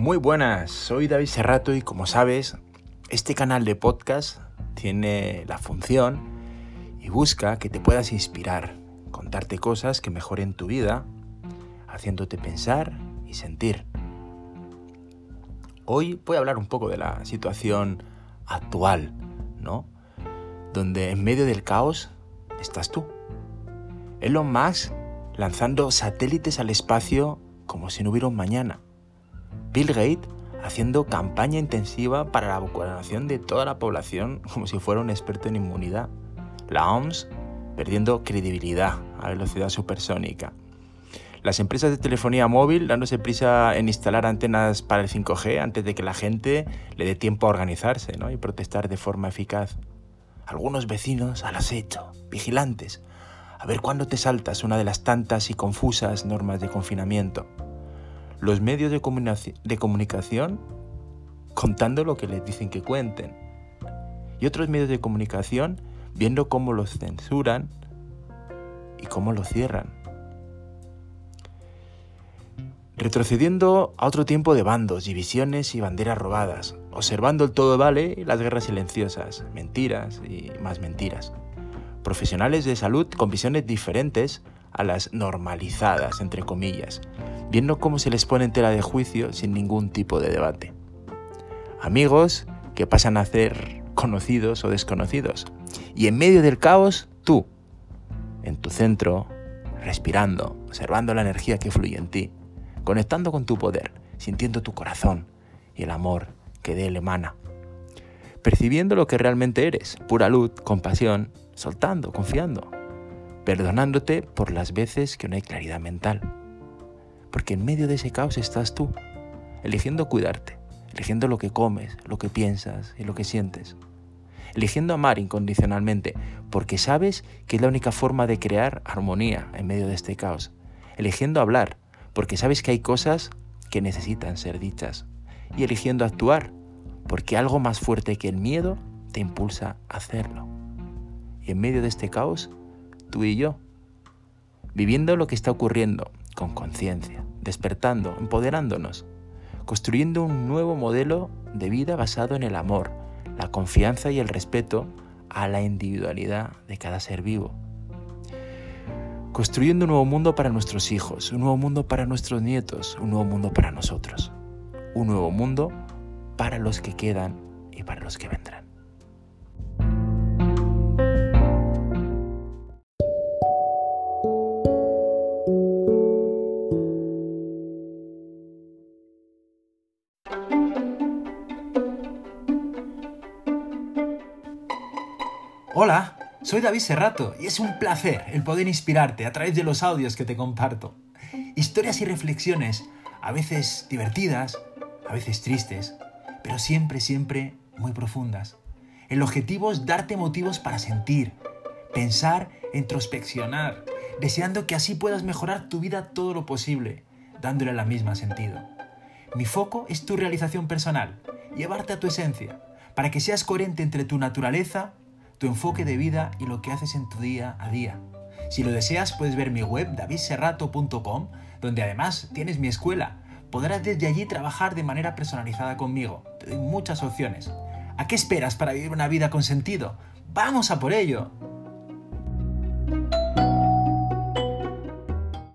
Muy buenas, soy David Serrato y como sabes, este canal de podcast tiene la función y busca que te puedas inspirar, contarte cosas que mejoren tu vida, haciéndote pensar y sentir. Hoy voy a hablar un poco de la situación actual, ¿no? Donde en medio del caos estás tú. Elon Musk lanzando satélites al espacio como si no hubiera un mañana. Bill Gates haciendo campaña intensiva para la vacunación de toda la población como si fuera un experto en inmunidad. La OMS perdiendo credibilidad a velocidad supersónica. Las empresas de telefonía móvil dándose prisa en instalar antenas para el 5G antes de que la gente le dé tiempo a organizarse y protestar de forma eficaz. Algunos vecinos al acecho, vigilantes, a ver cuándo te saltas una de las tantas y confusas normas de confinamiento los medios de, comunicación contando lo que les dicen que cuenten. Y otros medios de comunicación viendo cómo los censuran y cómo los cierran. Retrocediendo a otro tiempo de bandos, divisiones y banderas robadas, observando el todo vale y las guerras silenciosas, mentiras y más mentiras. Profesionales de salud con visiones diferentes a las normalizadas, entre comillas, viendo cómo se les pone en tela de juicio sin ningún tipo de debate. Amigos que pasan a ser conocidos o desconocidos. Y en medio del caos, tú, en tu centro, respirando, observando la energía que fluye en ti, conectando con tu poder, sintiendo tu corazón y el amor que de él emana. Percibiendo lo que realmente eres, pura luz, compasión, soltando, confiando, perdonándote por las veces que no hay claridad mental porque en medio de ese caos estás tú, eligiendo cuidarte, eligiendo lo que comes, lo que piensas y lo que sientes. Eligiendo amar incondicionalmente, porque sabes que es la única forma de crear armonía en medio de este caos. Eligiendo hablar, porque sabes que hay cosas que necesitan ser dichas. Y eligiendo actuar, porque algo más fuerte que el miedo te impulsa a hacerlo. Y en medio de este caos, tú y yo, viviendo lo que está ocurriendo, con conciencia, despertando, empoderándonos, construyendo un nuevo modelo de vida basado en el amor, la confianza y el respeto a la individualidad de cada ser vivo. Construyendo un nuevo mundo para nuestros hijos, un nuevo mundo para nuestros nietos, un nuevo mundo para nosotros, un nuevo mundo para los que quedan y para los que vendrán. Hola, soy David Serrato y es un placer el poder inspirarte a través de los audios que te comparto. Historias y reflexiones, a veces divertidas, a veces tristes, pero siempre, siempre muy profundas. El objetivo es darte motivos para sentir, pensar, introspeccionar, deseando que así puedas mejorar tu vida todo lo posible, dándole la misma sentido. Mi foco es tu realización personal, llevarte a tu esencia, para que seas coherente entre tu naturaleza tu enfoque de vida y lo que haces en tu día a día. Si lo deseas, puedes ver mi web davidserrato.com, donde además tienes mi escuela. Podrás desde allí trabajar de manera personalizada conmigo. Te doy muchas opciones. ¿A qué esperas para vivir una vida con sentido? ¡Vamos a por ello!